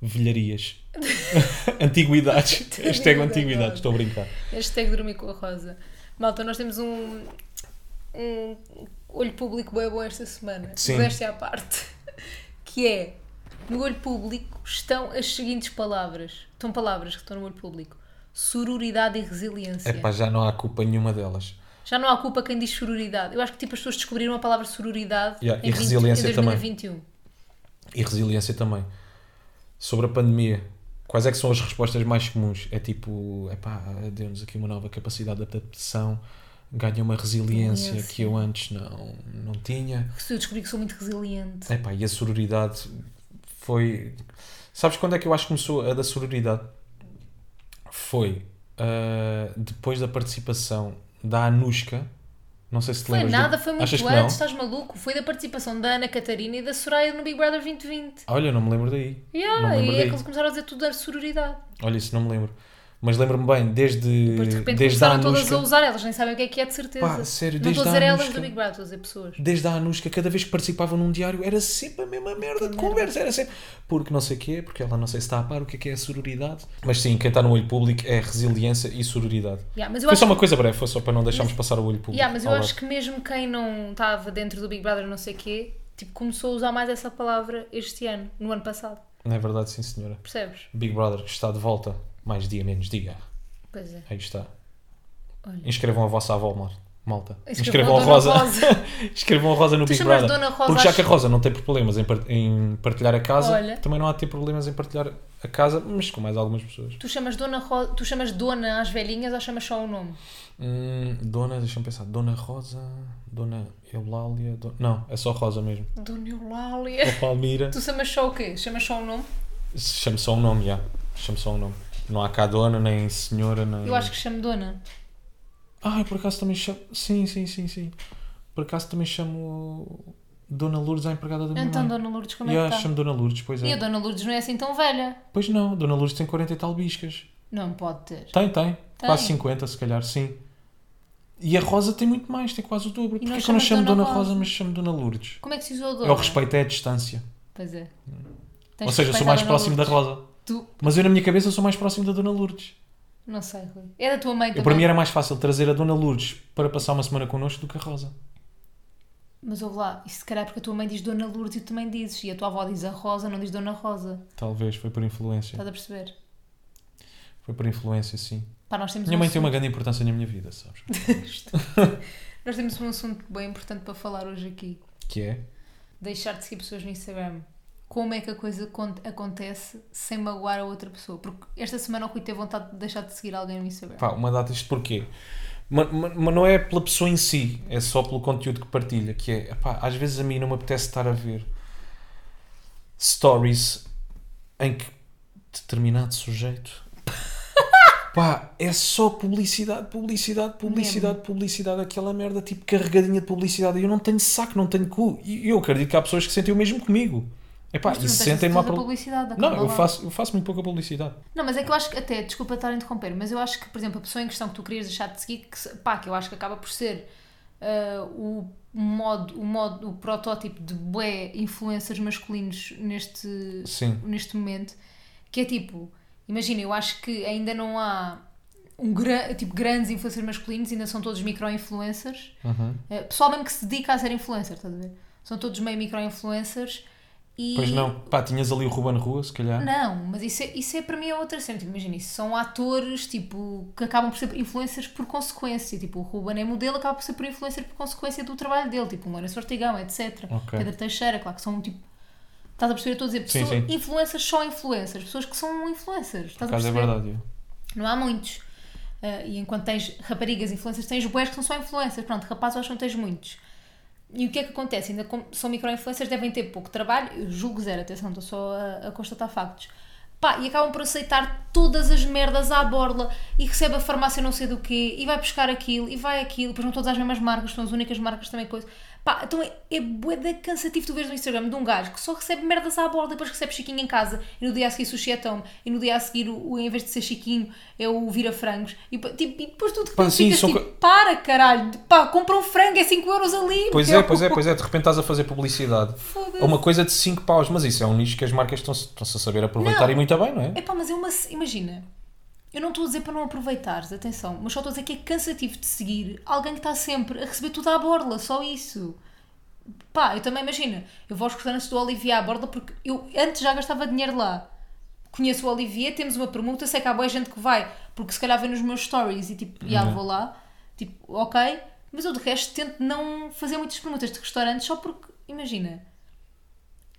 Velharias. Antiguidades. Hashtag antiguidades, estou a brincar. Hashtag dormir com a Rosa. Malta, nós temos um, um olho público bem bom esta semana. Sim. Modéstia à parte. Que é, no olho público estão as seguintes palavras. Estão palavras que estão no olho público. Sororidade e resiliência. É pá, já não há culpa nenhuma delas. Já não há culpa quem diz sororidade. Eu acho que tipo, as pessoas descobriram a palavra sororidade Yeah, em, e 20 resiliência em também. 2021. E resiliência também. Sobre a pandemia, quais é que são as respostas mais comuns? É tipo, é pá, deu-nos aqui uma nova capacidade de adaptação, ganha uma resiliência Resiliência. que eu antes não, não tinha. Eu descobri que sou muito resiliente. É pá, e a sororidade foi. Sabes quando é que eu acho que começou a da sororidade? Foi ah, depois da participação da Anushka. Não sei se te Foi lembras. nada, do- foi muito Achas antes, estás maluco? Foi da participação da Ana Catarina e da Soraya no Big Brother 2020. Olha, não me lembro daí. Yeah, não me lembro e é daí. que eles começaram a dizer tudo da sororidade. Olha, isso não me lembro. Mas lembro-me bem, desde, Depois de repente desde a começaram todas Anushka. a usar, elas nem sabem o que é que é de certeza. Pá, sério, não desde estou a a dizer elas do Big Brother, estou a dizer pessoas. Desde a Anushka, cada vez que participava num diário, era sempre a mesma merda de conversa. Era sempre. Porque não sei o quê, porque ela não sei se está a par o que é que é a sororidade. Mas sim, quem está no olho público é resiliência e sororidade. Yeah, mas Foi só uma coisa breve, foi só para não deixarmos passar o olho público. Yeah, mas eu acho lado. que mesmo quem não estava dentro do Big Brother, não sei o quê, tipo, começou a usar mais essa palavra este ano, no ano passado. Não é verdade, sim, senhora. Percebes? Big Brother está de volta. Mais dia, menos dia. Pois é. Aí está. Olha. Inscrevam a vossa avó, mal- malta. Inscrevam Inscrevam a a Rosa. Rosa. Inscrevam a Rosa no Tu Big Brother. Dona Rosa Porque já que a Rosa não tem problemas em, par- em partilhar a casa, Olha. também não há de ter problemas em partilhar a casa, mas com mais algumas pessoas. Tu chamas Dona, Ro... tu chamas Dona às velhinhas ou chamas só o nome? Hum, dona, deixa-me pensar. Dona Rosa, Dona Eulália. Dona... Não, é só Rosa mesmo. Dona Eulália. Ou Palmira. Tu chamas só o quê? Chamas só o nome? Chame só um nome, já. Chame só um nome. Não há cá dona, nem senhora, nem. Eu acho que chamo Dona. Ah, por acaso também chamo. Sim, sim, sim, sim. Por acaso também chamo Dona Lourdes, a empregada da minha Então, mãe. Dona Lourdes, como é Yeah, que está? chamo Dona Lourdes, pois é. E a Dona Lourdes não é assim tão velha. Pois não, Dona Lourdes tem 40 e tal biscas. Não pode ter. Tem, tem. Tem. Quase 50, se calhar, sim. E a Rosa tem muito mais, tem quase o dobro. Porquê que eu não chamo Dona Rosa, Rosa? mas chamo Dona Lourdes? Como é que se usa o É Dona? o respeito, é a distância. Pois é. Tens Ou seja, eu sou à mais próximo da Lourdes. Rosa. Tu, Mas eu, na minha cabeça, sou mais próximo da Dona Lourdes. não sei, Rui. É da tua mãe Eu, também. para mim era mais fácil trazer a Dona Lourdes para passar uma semana connosco do que a Rosa. Mas ouve lá, isso se calhar é porque a tua mãe diz Dona Lourdes e tu também dizes. E a tua avó diz a Rosa, não diz Dona Rosa. Talvez, foi por influência. Estás a perceber? Foi por influência, sim. Pá, nós temos Minha um mãe tem uma assunto- grande importância na minha vida, sabes? Nós temos um assunto bem importante para falar hoje aqui. Que é? Deixar de seguir pessoas no Instagram. Como é que a coisa con- acontece sem magoar a outra pessoa? Porque esta semana o Rui teve vontade de deixar de seguir alguém no Instagram. Pá, uma data isto porquê? Mas, mas- mas não é pela pessoa em si, é só pelo conteúdo que partilha, que é, pá, às vezes a mim não me apetece estar a ver stories em que determinado sujeito pá, é só publicidade, publicidade, publicidade, publicidade, aquela merda tipo carregadinha de publicidade e eu não tenho saco, não tenho cu e eu acredito que há pessoas que sentem o mesmo comigo. Epá, Mas tu sentem uma publicidade, Não, eu faço, eu faço muito pouca publicidade. Não, mas é que eu acho que até, desculpa estar a interromper, mas eu acho que, por exemplo, a pessoa em questão que tu querias deixar de seguir, que, pá, que eu acho que acaba por ser ah, o modo, o modo, o protótipo de bué influencers masculinos neste, Sim. neste momento, que é tipo, imagina, eu acho que ainda não há um tipo, grandes influencers masculinos, ainda são todos micro-influencers. Uhum. Eh, pessoal mesmo que se dedica a ser influencer, estás a ver? São todos meio micro-influencers e... Pois não, pá, tinhas ali o Ruben Rua, se calhar. Não, mas isso é, isso é para mim é outra cena. Tipo, imagina, isso são atores tipo, que acabam por ser influencers por consequência. Tipo, o Ruben é modelo, acaba por ser por influencer por consequência do trabalho dele. Tipo, o Lourenço Ortigão, etc. Ok. Pedro Teixeira, claro que são tipo. Estás a perceber? Estou a dizer, Sim, pessoas, sim. influencers só influencers, pessoas que são influencers. Estás Por a é perceber? verdade. eu. Não há muitos. Ah, e enquanto tens raparigas influencers, tens boés que são só influencers. Pronto, rapazes eu acho que não tens muitos. E o que é que acontece? Ainda como são micro-influencers, devem ter pouco trabalho. Eu julgo zero, atenção, estou só a, a constatar factos. Pá, e acabam por aceitar todas as merdas à borla e recebe a farmácia não sei do quê e vai buscar aquilo e vai aquilo, depois não todas as mesmas marcas, são as únicas marcas também coisa. Pá, então é, é bué da cansativo tu veres no Instagram de um gajo que só recebe merdas à borla, depois recebe chiquinho em casa e no dia a seguir sushi é tome e no dia a seguir o, o- em vez de ser chiquinho é o vira-frangos e, tipo, e depois tu de Pá, repente sim, ficas tipo, co- para caralho, pá, compra um frango, é 5 euros ali. Pois meu. é, pois é, pois é. De repente estás a fazer publicidade. Foda-se. A uma coisa de 5 paus, mas isso é um nicho que as marcas estão-se estão-se a saber aproveitar Não. e muito bem, não é? É pá, mas é uma. Imagina, eu não estou a dizer para não aproveitares, atenção, mas só estou a dizer que é cansativo de seguir alguém que está sempre a receber tudo à borla, só isso. Pá, eu também imagina, eu vou aos restaurantes do Olivier à borda porque eu antes já gastava dinheiro lá. Conheço o Olivier, temos uma permuta, sei que há boa gente que vai, porque se calhar vê nos meus stories e tipo, já Uhum. vou lá, tipo, ok, mas eu de resto tento não fazer muitas permutas de restaurantes só porque, imagina,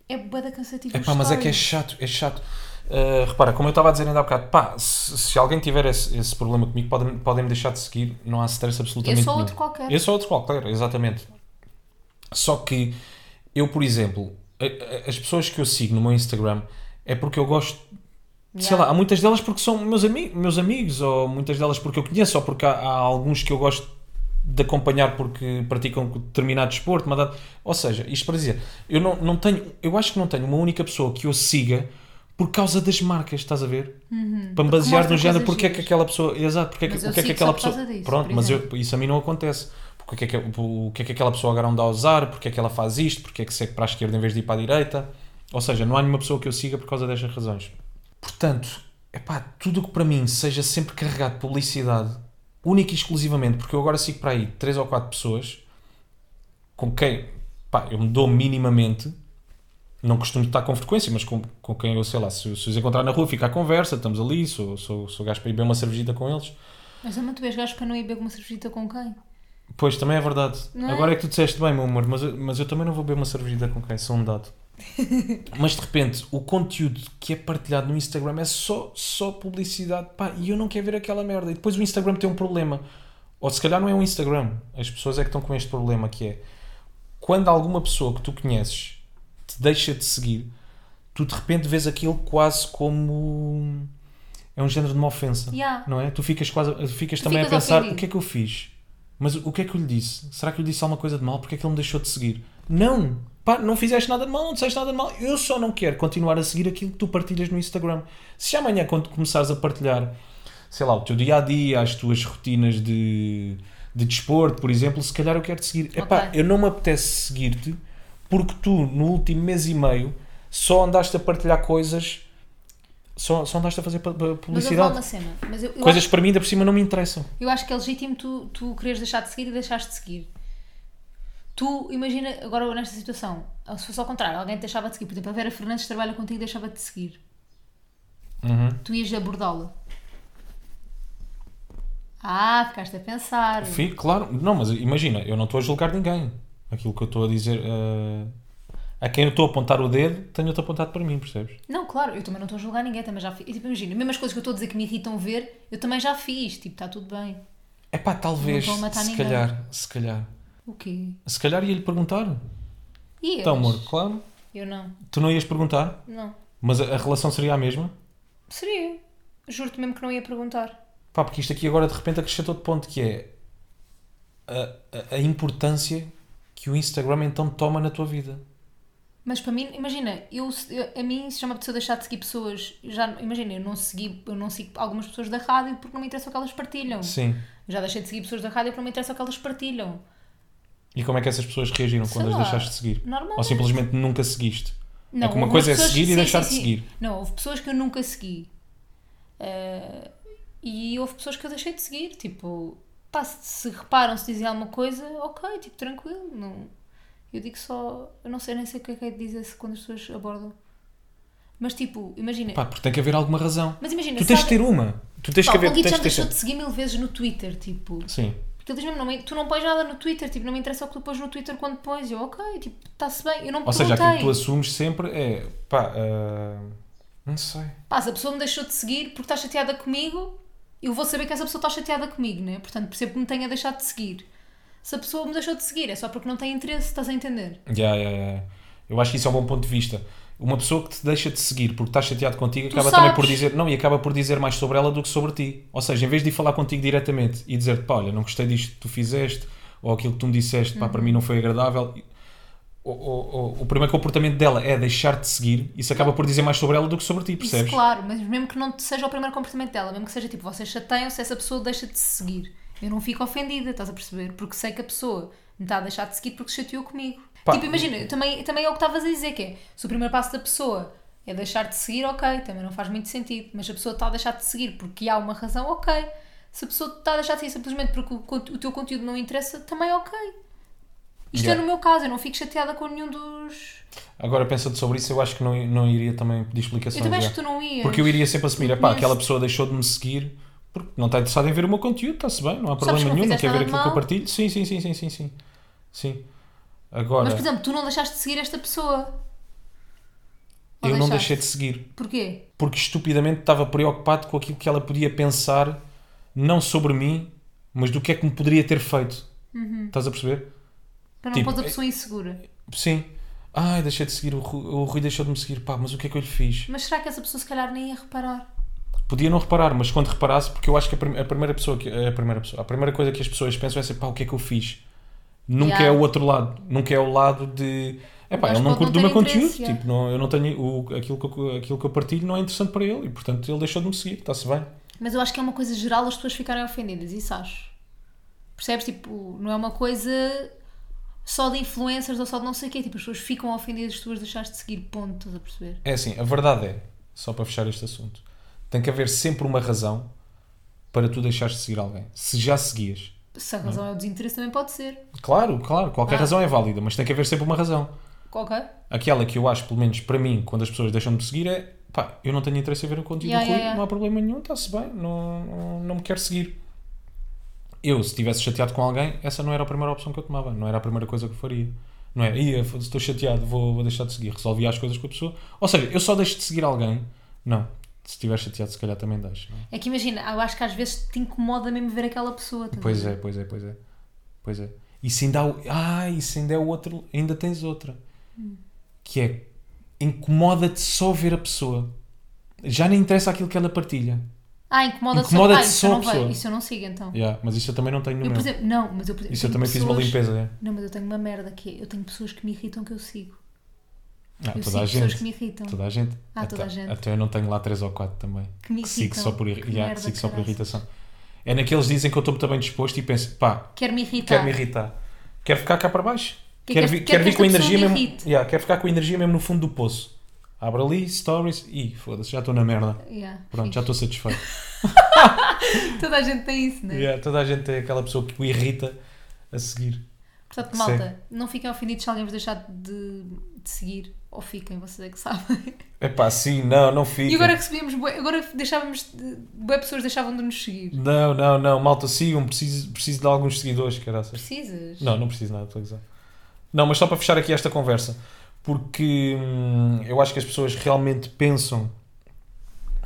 é bué da cansativo. É pá, mas é que é chato, é chato. Uh, repara, como eu estava a dizer ainda há bocado, pá, se, se alguém tiver esse, esse problema comigo, podem, podem me deixar de seguir, não há stress absolutamente Esse ou nenhum. outro qualquer. Esse ou outro qualquer, exatamente. Só que eu, por exemplo, as pessoas que eu sigo no meu Instagram é porque eu gosto sei Yeah. lá, há muitas delas porque são meus, ami meus amigos, ou muitas delas porque eu conheço, ou porque há, há alguns que eu gosto de acompanhar porque praticam determinado desporto, ou seja, isto para dizer, eu não, não tenho, eu acho que não tenho uma única pessoa que eu siga por causa das marcas, estás a ver? Para me Uhum. Basear no género porque é que aquela pessoa, exato, porque é que, é que aquela pessoa, disso, pronto, mas eu, isso a mim não acontece. Porque é que, é que aquela pessoa agora anda a usar, porque é que ela faz isto, porque é que segue para a esquerda em vez de ir para a direita. Ou seja, não há nenhuma pessoa que eu siga por causa destas razões. Portanto, epá, tudo o que para mim seja sempre carregado de publicidade, única e exclusivamente, porque eu agora sigo para aí 3 ou 4 pessoas com quem pá, eu me dou minimamente, não costumo estar com frequência, mas com, com quem eu sei lá, se, se os encontrar na rua, fica à conversa, estamos ali, sou, sou, sou gajo para ir beber uma cervejita com eles. Mas também tu vês gajos para não ir beber uma cervejita com quem? Pois, também é verdade. Não é? Agora é que tu disseste bem, meu amor, mas, eu- mas eu também não vou beber uma cervejita com quem, sou um dado. mas de repente, o conteúdo que é partilhado no Instagram é só, só publicidade, pá, e eu não quero ver aquela merda. E depois o Instagram tem um problema. Ou se calhar não é o Instagram, as pessoas é que estão com este problema, que é quando alguma pessoa que tu conheces te deixa de seguir, tu de repente vês aquilo quase como é um género de uma ofensa Yeah. não é? Tu ficas quase ficas Tu também a ficas pensar ofendido. o que é que eu fiz? Mas o que é que eu lhe disse? Será que eu lhe disse alguma coisa de mal? Porque é que ele me deixou de seguir? Não! Pá, não fizeste nada de mal, não disseste nada de mal. Eu só não quero continuar a seguir aquilo que tu partilhas no Instagram. Se amanhã, quando começares a partilhar, sei lá, o teu dia a dia, as tuas rotinas de, de desporto, por exemplo, se calhar eu quero te seguir. Epá, Ok. eu não me apetece seguir-te porque tu, no último mês e meio, só andaste a partilhar coisas, só, só andaste a fazer pu- pu- Mas eu publicidade. uma cena. Mas eu, eu, Coisas acho, para mim ainda por cima não me interessam. eu acho que é legítimo tu, tu quereres deixar de seguir e deixares de seguir. Tu, imagina, agora nesta situação, se fosse ao contrário, alguém te deixava de seguir, por exemplo, a Vera Fernandes trabalha contigo e deixava de seguir. Uhum. Tu ias abordá-la. Ah, ficaste a pensar. Fi- claro, não, mas imagina, eu não estou a julgar ninguém. Aquilo que eu estou a dizer, eh, a quem eu estou a apontar o dedo, tenho-te apontado para mim, percebes? Não, claro, eu também não estou a julgar ninguém, também já fiz. Tipo, imagina, mesmo as coisas que eu estou a dizer que me irritam ver, eu também já fiz. Tipo, está tudo bem. É pá, talvez, se ninguém. calhar, se calhar. O quê? Se calhar ia-lhe perguntar. E Então, amor, claro. Eu não. Tu não ias perguntar, Não. mas a, a relação seria a mesma? Seria. Juro-te mesmo que não ia perguntar. Pá, porque isto aqui agora de repente acrescentou de ponto que é a, a, a importância que o Instagram então toma na tua vida. Mas para mim, imagina, eu, eu- a mim se chama pessoa deixar de seguir pessoas, já, imagina, eu não segui, eu não sigo algumas pessoas da rádio porque não me interessa o que elas partilham. Sim. Já deixei de seguir pessoas da rádio porque não me interessa o que elas partilham. E como é que essas pessoas reagiram Sei quando as lá, deixaste de seguir? Normalmente. Ou simplesmente nunca seguiste? Não, é que uma coisa é pessoas- seguir e sim, deixar sim, de sim. seguir. Não, houve pessoas que eu nunca segui. Eh, e houve pessoas que eu deixei de seguir. Tipo, pá, se, se reparam, se dizem alguma coisa, ok, tipo, tranquilo. Não, eu digo só. Eu não sei nem sei o que é que é de dizer quando as pessoas abordam. Mas tipo, imagina. Pá, porque tem que haver alguma razão. mas imagina, Tu tens de sabe- ter uma. Tu tens Pá, que o haver. Conguito Tens já de deixou de seguir mil vezes no Twitter, tipo. Sim. Porque ele diz mesmo, não me- tu não pões nada no Twitter, tipo, não me interessa o que tu pões no Twitter quando pões. Eu, ok, tipo, está-se bem. Eu não Ou seja, aquilo que tu assumes sempre é. Pá, ah, não sei. Pá, se a pessoa me deixou de seguir porque está chateada comigo, eu vou saber que essa pessoa está chateada comigo, né? Portanto, percebo que me tenha deixado de seguir. Se a pessoa me deixou de seguir, é só porque não tem interesse, estás a entender? Ya, ya, ya. Eu acho que isso é um bom ponto de vista. Uma pessoa que te deixa de seguir porque está chateado contigo Tu acaba também por sabes. dizer não e acaba por dizer mais sobre ela do que sobre ti. Ou seja, em vez de ir falar contigo diretamente e dizer pá, olha, não gostei disto que tu fizeste ou aquilo que tu me disseste, pá, para Uhum. mim não foi agradável. O, o, o, primeiro comportamento dela é deixar de seguir, isso acaba por dizer mais sobre ela do que sobre ti, percebes? Isso, claro, mas mesmo que não seja o primeiro comportamento dela, mesmo que seja tipo, vocês chateiam se essa pessoa deixa de se seguir. Eu não fico ofendida, estás a perceber? Porque sei que a pessoa me está a deixar de seguir porque se chateou comigo. Pá. Tipo, imagina, também, também é o que estavas a dizer, que é, se o primeiro passo da pessoa é deixar de seguir, ok, também não faz muito sentido. Mas a pessoa está a deixar de seguir porque há uma razão, ok. Se a pessoa está a deixar de seguir simplesmente porque o, o teu conteúdo não interessa, também ok. Isto Yeah. é no meu caso, eu não fico chateada com nenhum dos. Agora pensando sobre isso, eu acho que não, não iria também pedir explicações. Eu também acho já. que tu não ias. Porque eu iria sempre assumir, Não pá, aquela pessoa deixou de me seguir porque não está interessada em ver o meu conteúdo, está-se bem, não há problema não nenhum, não quer ver aquilo que eu partilho. Sim, sim, sim, sim, sim, sim. Sim. Agora, Mas, por exemplo, tu não deixaste de seguir esta pessoa. Ou eu não deixei de seguir Porquê? porque estupidamente estava preocupado com aquilo que ela podia pensar, não sobre mim, mas do que é que me poderia ter feito. Uhum. Estás a perceber? Para não Tipo, pôr a é- pessoa insegura. Sim. Ai, deixei de seguir, o Rui, o Rui deixou de me seguir, pá, mas o que é que eu lhe fiz? Mas será que essa pessoa se calhar nem ia reparar? Podia não reparar, mas quando reparasse, porque eu acho que a, prim- a primeira pessoa, que, a primeira pessoa, a primeira coisa que as pessoas pensam é ser, pá, o que é que eu fiz? Nunca Yeah. é o outro lado, nunca é o lado de, é pá, ele não curte do não meu conteúdo, tipo, não, eu não tenho, o, aquilo, que eu, aquilo que eu partilho não é interessante para ele e, portanto, ele deixou de me seguir, está-se bem. Mas eu acho que é uma coisa geral as pessoas ficarem ofendidas, isso acho. Percebes? Tipo, não é uma coisa só de influencers ou só de não sei o quê. Tipo, as pessoas ficam ofendidas se tu as deixares de seguir, ponto, estás a perceber? É assim, a verdade é, só para fechar este assunto, tem que haver sempre uma razão para tu deixares de seguir alguém. Se já seguias. Se a razão é o desinteresse, também pode ser. Claro, claro, qualquer Ah. razão é válida, mas tem que haver sempre uma razão. Ok? Aquela que eu acho, pelo menos para mim, quando as pessoas deixam de seguir, é pá, eu não tenho interesse em ver o conteúdo Yeah, do Rui, yeah, yeah. não há problema nenhum, está-se bem, não, não, não me quero seguir. Eu, se estivesse chateado com alguém, essa não era a primeira opção que eu tomava, não era a primeira coisa que eu faria. Não é, ia, estou chateado, vou, vou deixar de seguir, resolvia as coisas com a pessoa. Ou seja, eu só deixo de seguir alguém, não, se estiver chateado, se calhar também deixo. é? É que imagina, eu acho que às vezes te incomoda mesmo ver aquela pessoa. a Pois é, pois é, pois é. Pois é. Isso ainda há, ah, isso ainda é outro, ainda tens outra. Que é incomoda-te só ver a pessoa. Já nem interessa aquilo que ela partilha. Ah, incomoda-te Incomoda-te só. Ah, isso só não vejo. Isso eu não sigo então. Yeah, mas isso eu também não tenho no Eu, meu. exemplo, não, mas eu, Isso eu também fiz uma pessoas- limpeza, é. Não, mas eu tenho uma merda que é, eu tenho pessoas que me irritam que eu sigo. Ah, eu toda sigo a pessoas gente. que me irritam. Toda a gente. Ah, toda até, a gente. Até eu não tenho lá 3 ou 4 também. Que me Que sigo irritam. só por, yeah, sigo só por irritação. É naqueles dias em que eu estou muito bem disposto e penso, pá, Quero me irritar. quero me irritar. Quero ficar cá para baixo. Que quero quer- vir, quer vir com energia me mesmo. Yeah, quero ficar com a energia mesmo no fundo do poço. Abre ali, stories e foda-se, já estou na merda. Yeah, Pronto, fixe. já estou satisfeito. Toda a gente tem isso, não é? Yeah, toda a gente é aquela pessoa que o irrita a seguir. Portanto, malta, não fiquem ofendidos se alguém vos deixar de, de seguir. Ou fiquem, vocês é que sabem. Epá, sim, não, não fica. E agora recebíamos, agora deixávamos, de- bué pessoas deixavam de nos seguir. Não, não, não, malta, sigam, preciso, preciso de alguns seguidores, caraças. Precisas? Não, não preciso nada, estou a gozar. Não, mas só para fechar aqui esta conversa, porque hum, eu acho que as pessoas realmente pensam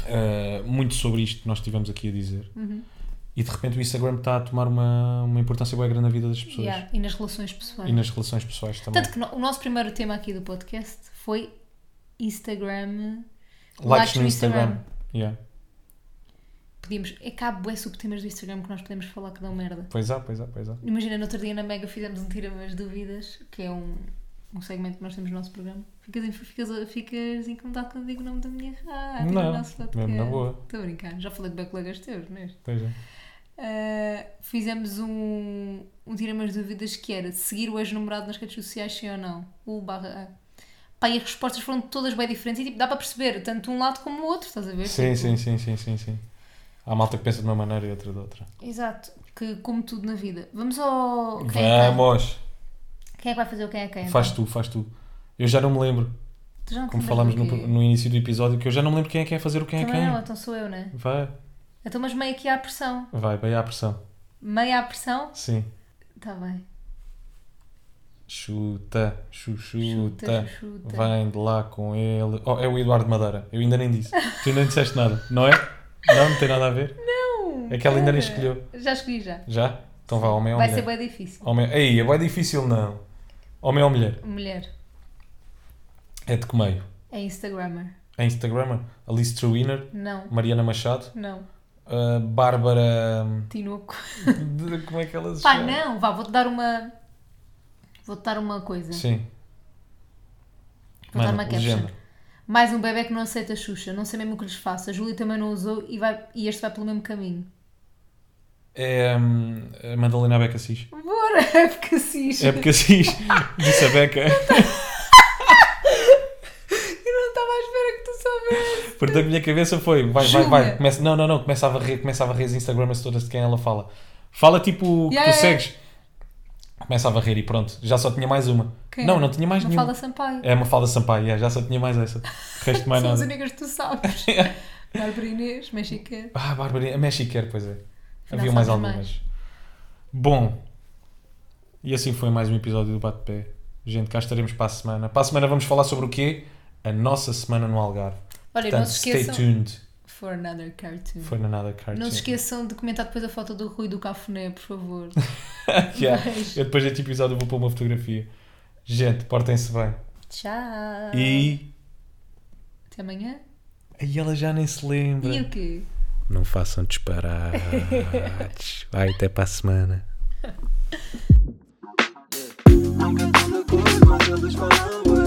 ah, muito sobre isto que nós estivemos aqui a dizer Uhum. e de repente o Instagram está a tomar uma, uma importância bem grande na vida das pessoas Yeah, E nas relações pessoais. e nas relações pessoais também. Tanto que no- o nosso primeiro tema aqui do podcast foi Instagram. Likes no Instagram. Yeah. Pedimos. É que há bué subtemas do Instagram que nós podemos falar que dão merda. Pois há, pois há, pois há. Imagina, no outro dia na Mega fizemos um Tira as Dúvidas, que é um, um segmento que nós temos no nosso programa. Ficas, ficas, ficas incomodado quando digo o nome da minha rádio Não, no nosso podcast. boa. Estou a brincar, já falei de bem colegas teus. Pois é. Uh, fizemos um, um Tira-me as Dúvidas que era seguir o ex-namorado nas redes sociais, sim ou não? O barra A. Pá, e as respostas foram todas bem diferentes e tipo, dá para perceber tanto um lado como o outro, estás a ver? Sim, Tipo, sim, sim, sim, sim, sim. Há malta que pensa de uma maneira e outra de outra. Exato, que como tudo na vida. Vamos ao. Vamos! Quem é que vai fazer o quem é quem? Faz então? tu, faz tu. Eu já não me lembro, Tu já não como falámos no, no início do episódio, que eu já não me lembro quem é que é fazer o quem é Também quem. não, então sou eu, né? Vai, Então, mas meio aqui à pressão. vai, vai à pressão. Meio à pressão? Sim. Está bem. Chuta, chuchuta. Chuta, chuchuta. Vem de lá com ele. Oh, é o Eduardo Madeira. Eu ainda nem disse. tu ainda não disseste nada, não é? Não, não tem nada a ver? Não! É que ela ainda nem escolheu. Já escolhi já. Já? Então vá, homem ou Vai mulher? ser bem difícil. Homem... Ei, é bem difícil não. Homem ou mulher? Mulher. É de que meio? É Instagrammer. É Instagrammer? Alice Truiner? Não. Mariana Machado? Não. Uh, Bárbara... Tinoco. de- Como é que ela se Pá, chama? não. Vá, vou-te dar uma... Vou-te dar uma coisa. Sim. Vou dar uma caption. Mais um bebê que não aceita Xuxa. Não sei mesmo o que lhes faço. A Júlia também não usou e, vai... e este vai pelo mesmo caminho. É hum, a Madalena Beca Cis. Bora, é porque cis. É porque Cis disse a Beca. Eu não estava à espera que tu soubesse. Portanto, a minha cabeça foi, vai, vai, vai. Começa, não, não, não, começa a varrer, começa a varrer as Instagrams todas de quem ela fala. Fala tipo que Yeah, tu yeah. segues. Começa a varrer e pronto, já só tinha mais uma. Quem não, é? não tinha mais Uma nenhuma. fala Sampaio. É uma falda Sampaio, yeah, já só tinha mais essa. O resto mais São as nada. únicas que tu sabes. Bárbara Inês. Ah, Bárbara, a Messi quer, pois é. Havia mais algumas. Bom, e assim foi mais um episódio do Bate-Pé. Gente, cá estaremos para a semana. Para a semana vamos falar sobre o quê? A nossa semana no Algarve. Olha, não Portanto, se stay esqueçam. tuned. For another cartoon. Na nada cartoon. Não se esqueçam de comentar depois a foto do Rui do Cafuné, por favor. Yeah. Beijo. Eu depois deste episódio vou pôr uma fotografia. Gente, portem-se bem. Tchau. E. Até amanhã. Aí ela já nem se lembra. E o quê? Não façam disparates. Vai, até para a semana. Nunca tão de acordo, mas eles falam